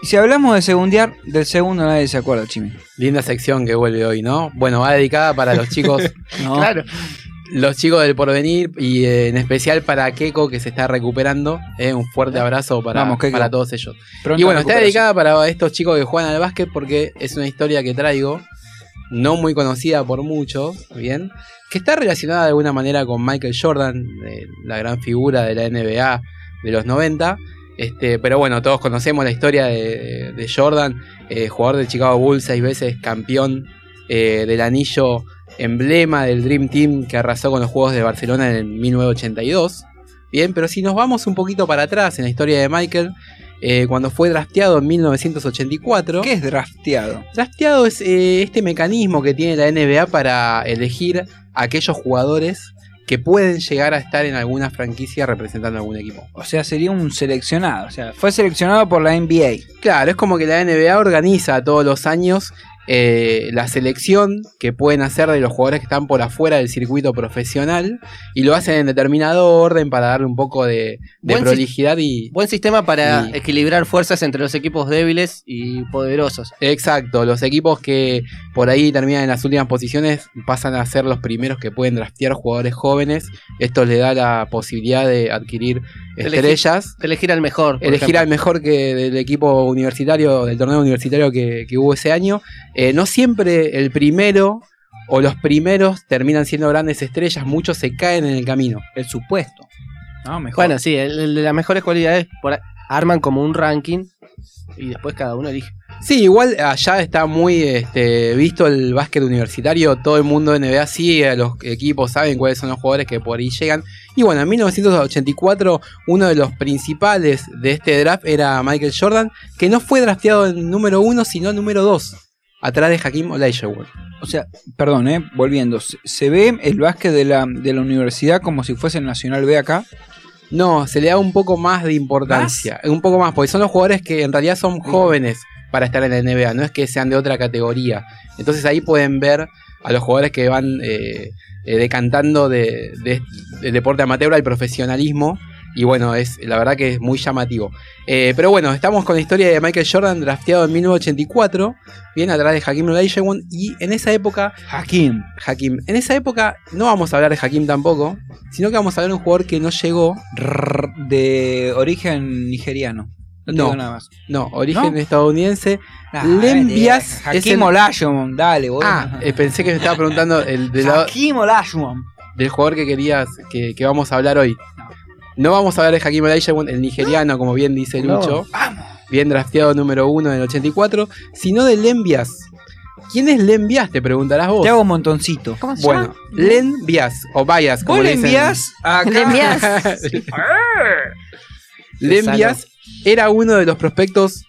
Y si hablamos de segundear, del segundo nadie se acuerda, Chimi. Linda sección que vuelve hoy, ¿no? Bueno, va dedicada para los chicos, No. Claro. los chicos del porvenir y eh, en especial para Keiko que se está recuperando. Eh, un fuerte abrazo para, Vamos, para todos ellos. Y bueno, está dedicada para estos chicos que juegan al básquet porque es una historia que traigo, no muy conocida por muchos, ¿bien? Que está relacionada de alguna manera con Michael Jordan, eh, la gran figura de la NBA de los 90. Este, pero bueno, todos conocemos la historia de, de Jordan, eh, jugador del Chicago Bulls, seis veces campeón eh, del anillo emblema del Dream Team que arrasó con los Juegos de Barcelona en 1982. Bien, pero si nos vamos un poquito para atrás en la historia de Michael, eh, cuando fue drafteado en 1984. ¿Qué es drafteado? Drafteado es eh, este mecanismo que tiene la NBA para elegir a aquellos jugadores que pueden llegar a estar en alguna franquicia representando algún equipo. O sea, sería un seleccionado. O sea, fue seleccionado por la NBA. Claro, es como que la NBA organiza todos los años eh, la selección que pueden hacer de los jugadores que están por afuera del circuito profesional y lo hacen en determinado orden para darle un poco de, prolijidad y... Buen sistema para Y- equilibrar fuerzas entre los equipos débiles y poderosos. Exacto, los equipos que por ahí terminan en las últimas posiciones pasan a ser los primeros que pueden draftear jugadores jóvenes. Esto le da la posibilidad de adquirir estrellas. Elegir al mejor. por elegir ejemplo. al mejor que del equipo universitario, del torneo universitario que, que hubo ese año. Eh, no siempre el primero o los primeros terminan siendo grandes estrellas, muchos se caen en el camino. El supuesto. No, mejor. Bueno, sí, el, el de las mejores cualidades por arman como un ranking y después cada uno elige. Sí, igual allá está muy este, visto el básquet universitario, todo el mundo de NBA sigue, los equipos saben cuáles son los jugadores que por ahí llegan. Y bueno, en 1984 uno de los principales de este draft era Michael Jordan, que no fue drafteado en número uno, sino número dos, atrás de Hakim Olajuwon. O sea, perdón, eh, volviendo. ¿Se, se ve el básquet de la, de la universidad como si fuese el Nacional B acá? No, se le da un poco más de importancia. Un poco más, porque son los jugadores que en realidad son jóvenes para estar en la NBA, no es que sean de otra categoría. Entonces ahí pueden ver a los jugadores que van eh, eh, decantando de, de- del deporte amateur al profesionalismo. Y bueno, es la verdad que es muy llamativo. Eh, pero bueno, estamos con la historia de Michael Jordan, drafteado en 1984, bien atrás de Hakim Olajuwon. Y en esa época Hakim. Hakim. En esa época no vamos a hablar de Hakim tampoco, sino que vamos a hablar de un jugador que no llegó, de origen nigeriano. No, te No. digo nada más. no, origen ¿No? estadounidense. Ah, Lembias eh, es Hakim el- Olajuwon, dale, boludo. Ah, eh, pensé que me estaba preguntando el de la- Olajuwon. del jugador que querías que, que vamos a hablar hoy. No vamos a hablar de Hakim Olajuwon, el nigeriano, como bien dice No. Lucho, bien drafteado número uno en el 84, sino de Lembias. ¿Quién es Lembias? Te preguntarás vos. Te hago un montoncito. ¿Cómo se Bueno, Lembias o Bayas, como Vos le dicen. acá. era uno de los prospectos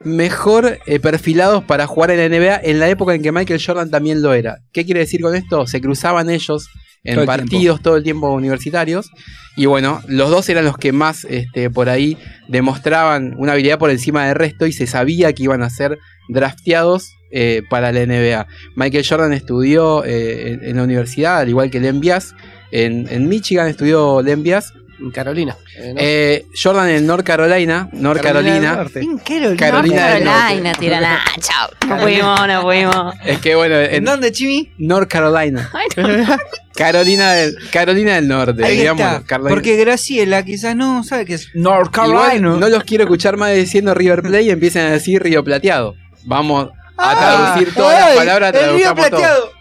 mejor eh, perfilados para jugar en la NBA en la época en que Michael Jordan también lo era. ¿Qué quiere decir con esto? Se cruzaban ellos en Todo partidos todo el tiempo universitarios y bueno, los dos eran los que más este, por ahí demostraban una habilidad por encima del resto y se sabía que iban a ser drafteados eh, para la NBA. Michael Jordan estudió eh, en, en la universidad, al igual que Lembias. En, en Michigan estudió Lembias En Carolina. eh, ¿no? eh, Jordan en North Carolina, North Carolina del Carolina. Norte. ¿En Carolina? Carolina del Carolina, tira nada, chao. No pudimos, no pudimos. Es que bueno, ¿En en dónde, Chimi? North Carolina. Ay, no. Carolina del, Carolina del Norte, Ahí digamos. está. Carolina. Porque Graciela quizás no sabe que es North Igual Carolina. no los quiero escuchar más diciendo River Plate y empiecen a decir Río Plateado. Vamos a Ah, traducir todas las palabras, el río traduzcamos todo. plateado.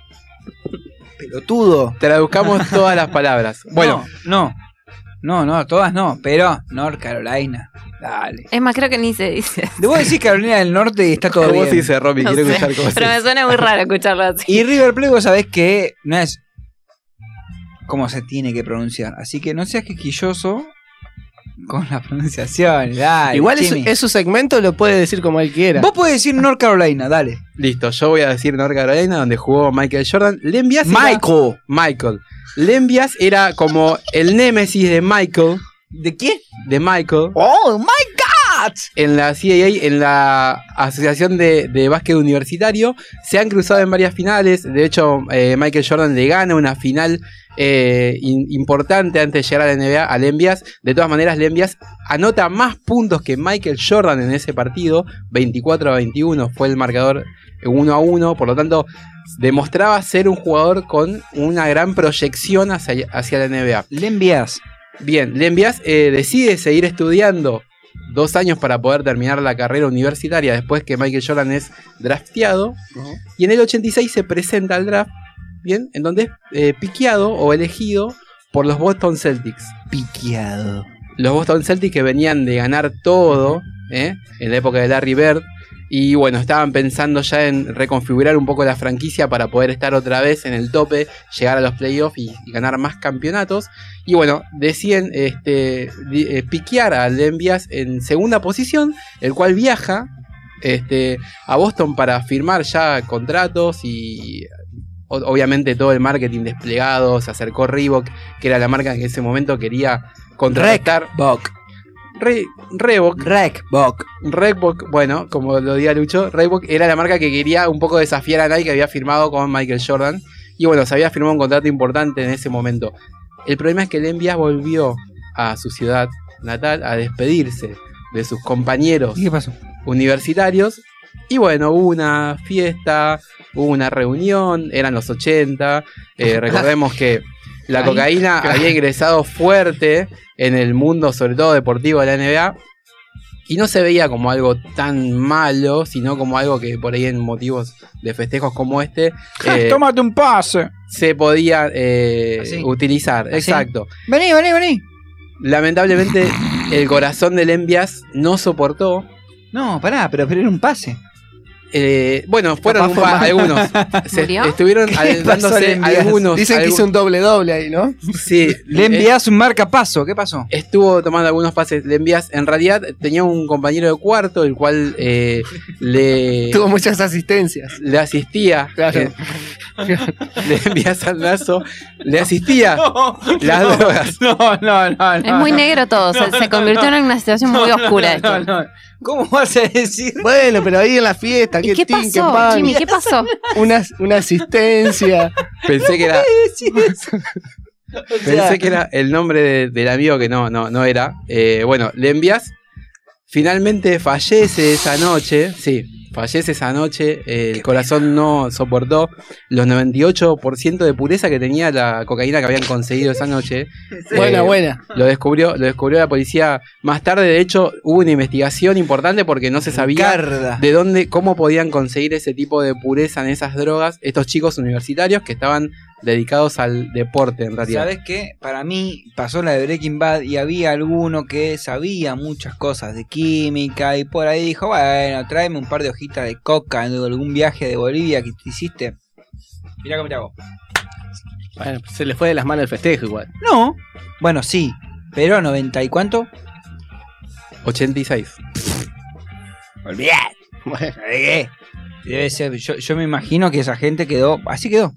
Pelotudo. Traduzcamos todas las palabras. Bueno, No, no, no, no, todas no, pero North Carolina. Dale. Es más, creo que ni se dice. Debo decir Carolina del Norte y está todo ¿cómo bien. se dice, Romy? No Quiero sé, escuchar cómo se Pero me suena muy raro escucharlo así. Y River Plate vos sabés que no es como se tiene que pronunciar. Así que no seas quisquilloso con la pronunciación. Dale, Igual es, es su segmento, lo puede decir como él quiera. Vos podés decir North Carolina, dale. Listo, yo voy a decir North Carolina, donde jugó Michael Jordan. Lembias era- Michael. Michael. Lembias era como el némesis de Michael. ¿De qué? De Michael. Oh god. What? en la CAA, en la Asociación de, de Básquet Universitario. Se han cruzado en varias finales. De hecho, eh, Michael Jordan le gana una final eh, in- importante antes de llegar a la NBA a Lembias. De todas maneras, Lembias anota más puntos que Michael Jordan en ese partido. 24 a 21 fue el marcador 1 a 1. Por lo tanto, demostraba ser un jugador con una gran proyección hacia, hacia la NBA. Le envías. Bien, Lembias eh, decide seguir estudiando dos años para poder terminar la carrera universitaria después que Michael Jordan es drafteado. Y en el 86 se presenta al draft, bien, en donde es eh, piqueado o elegido por los Boston Celtics. Piqueado. Los Boston Celtics que venían de ganar todo ¿eh? en la época de Larry Bird. Y bueno, estaban pensando ya en reconfigurar un poco la franquicia para poder estar otra vez en el tope, llegar a los playoffs y, ganar más campeonatos. Y bueno, deciden este, eh, piquear a Lembias en segunda posición, el cual viaja este, a Boston para firmar ya contratos y obviamente todo el marketing desplegado. Se acercó Reebok, que era la marca que en ese momento quería contratar. Bok. Re- Reebok, Rec. Bok. Reebok, bueno, como lo diga Lucho, Reebok era la marca que quería un poco desafiar a Nike que había firmado con Michael Jordan. Y bueno, se había firmado un contrato importante en ese momento. El problema es que Lembias volvió a su ciudad natal a despedirse de sus compañeros ¿Y qué pasó? universitarios. Y bueno, hubo una fiesta, hubo una reunión, eran los 80. eh, recordemos que la cocaína había ingresado fuerte en el mundo, sobre todo deportivo de la NBA. Y no se veía como algo tan malo, sino como algo que por ahí en motivos de festejos como este eh, Tómate un pase. se podía eh, utilizar. Así. Exacto. Vení, vení, vení. Lamentablemente, el corazón de Lembias no soportó No, pará, pero, pero era un pase. Eh, bueno, fueron fue más. algunos. Se- estuvieron envías? algunos. Dicen que hizo un doble doble ahí, ¿no? Sí, Le eh, envías un marcapaso. ¿Qué pasó? Estuvo tomando algunos pases. Le envías. En realidad tenía un compañero de cuarto, el cual eh, le, Tuvo muchas asistencias. le asistía. Claro. eh, le envías al lazo. Le asistía las drogas. No, no, no, Es muy negro todo. Se, se convirtió en una situación muy oscura esto. ¿Cómo vas a decir? Bueno, pero ahí en la fiesta, ¿Y qué qué tin, qué pasó, pan. Jimmy? ¿Qué pasó? Una, una asistencia. Pensé que era. O sea, Pensé que era el nombre de- del amigo que no, no, no era. Eh, bueno, le envías. Finalmente fallece esa noche. Sí, fallece esa noche. el corazón no soportó los 98% de pureza que tenía la cocaína que habían conseguido esa noche. Buena, Eh, buena. Lo descubrió, lo descubrió la policía más tarde. De hecho, hubo una investigación importante porque no se sabía Carda. de dónde, cómo podían conseguir ese tipo de pureza en esas drogas estos chicos universitarios que estaban dedicados al deporte en realidad. ¿Sabes qué? Para mí pasó la de Breaking Bad y había alguno que sabía muchas cosas de química y por ahí dijo, bueno, tráeme un par de hojitas de coca de algún viaje de Bolivia que te hiciste. Mirá cómo te hago. Bueno, pues se le fue de las manos el festejo igual. No. Bueno, sí. Pero 90 y cuánto? 86. Olvidé. Bueno, Debe ser, yo, yo me imagino que esa gente quedó, así quedó.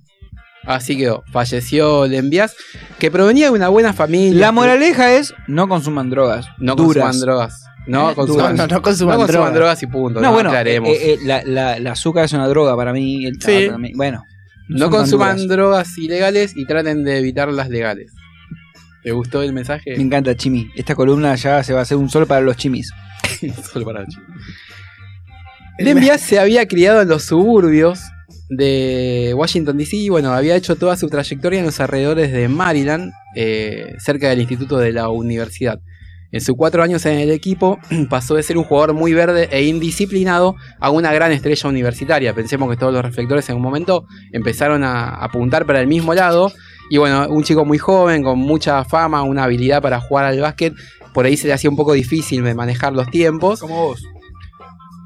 Así quedó. Falleció Lembias, que provenía de una buena familia. La moraleja es no consuman drogas. No duras. consuman drogas. No Eh, consuman, no, no, no consuman no consuman drogas. drogas y punto. No, No, bueno, aclaremos. eh, eh, la, la- la azúcar es una droga para mí. El Sí. Bueno. no consuman drogas ilegales y traten de evitar las legales. ¿Te gustó el mensaje? Me encanta, Chimi. Esta columna ya se va a hacer un solo para los chimis. Solo para chicos. Lembias se había criado en los suburbios de Washington DC y bueno, había hecho toda su trayectoria en los alrededores de Maryland, eh, cerca del instituto de la universidad. En sus cuatro años en el equipo pasó de ser un jugador muy verde e indisciplinado a una gran estrella universitaria. Pensemos que todos los reflectores en un momento empezaron a apuntar para el mismo lado. Y bueno, un chico muy joven, con mucha fama, una habilidad para jugar al básquet. Por ahí se le hacía un poco difícil manejar los tiempos. Como vos.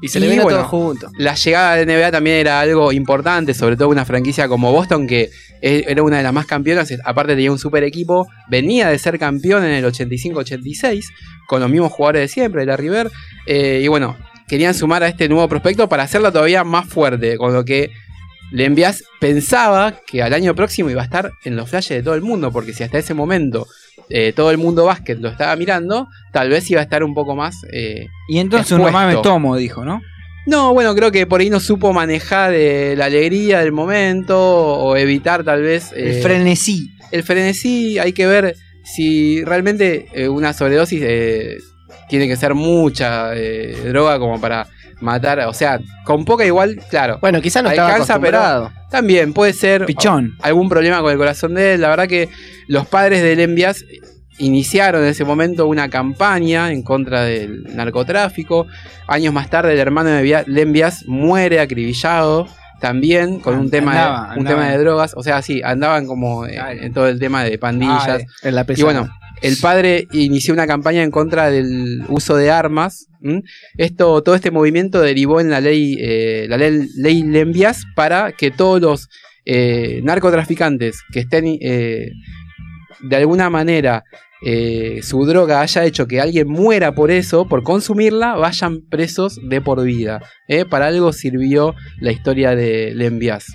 Y se le vino bueno, todo junto. La llegada de NBA también era algo importante, sobre todo una franquicia como Boston, que e- era una de las más campeonas, aparte tenía un super equipo, venía de ser campeón en el 85-86, con los mismos jugadores de siempre, de la River, y bueno, querían sumar a este nuevo prospecto para hacerla todavía más fuerte, con lo que Lembias pensaba que al año próximo iba a estar en los flashes de todo el mundo, porque si hasta ese momento eh, todo el mundo básquet lo estaba mirando, tal vez iba a estar un poco más... eh, Y entonces uno más me Expuesto. tomo, dijo, ¿no? No, bueno, creo que por ahí no supo manejar eh, la alegría del momento o evitar tal vez... El frenesí. el frenesí hay que ver si realmente una sobredosis tiene que ser mucha eh, droga como para matar. O sea, con poca igual, claro. Bueno, quizás no estaba Alcanza, pero-. También puede ser Pichón. algún problema con el corazón de él. La verdad que los padres de Lembias iniciaron en ese momento una campaña en contra del narcotráfico. Años más tarde el hermano de Lembias muere acribillado también con un tema, Andaba, de, un andaba. tema de drogas. O sea, sí, andaban como eh, en todo el tema de pandillas. Dale. En la Y bueno, el padre inició una campaña en contra del uso de armas. ¿M? Esto, todo este movimiento derivó en la ley, eh, la ley, ley Lembias para que todos los eh, narcotraficantes que estén eh, de alguna manera eh, su droga haya hecho que alguien muera por eso, por consumirla, vayan presos de por vida. ¿eh? Para algo sirvió la historia de Lembias.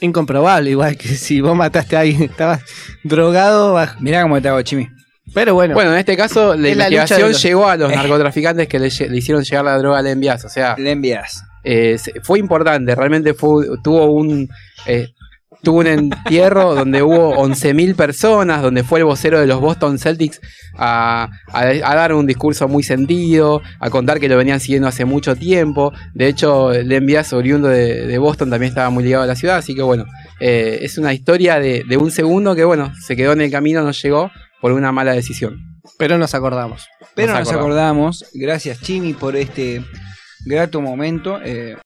Incomprobable, igual que si vos mataste a alguien, estabas drogado. Mirá cómo te hago, Chimi. Pero bueno, Bueno, en este caso la Es investigación los- llegó a los narcotraficantes que le, hicieron llegar la droga a Lembias. O sea, Le envías. eh, fue importante, realmente fue, tuvo un eh, tuvo un entierro donde hubo 11.000 personas, donde fue el vocero de los Boston Celtics a, a- a dar un discurso muy sentido, a contar que lo venían siguiendo hace mucho tiempo. De hecho, Lembias, oriundo de, de Boston, también estaba muy ligado a la ciudad, así que bueno, eh, es una historia de, de un segundo que bueno, se quedó en el camino, no llegó por una mala decisión. pero nos acordamos. Pero Nos nos acordamos. Gracias, Chimi, por este grato momento. Eh,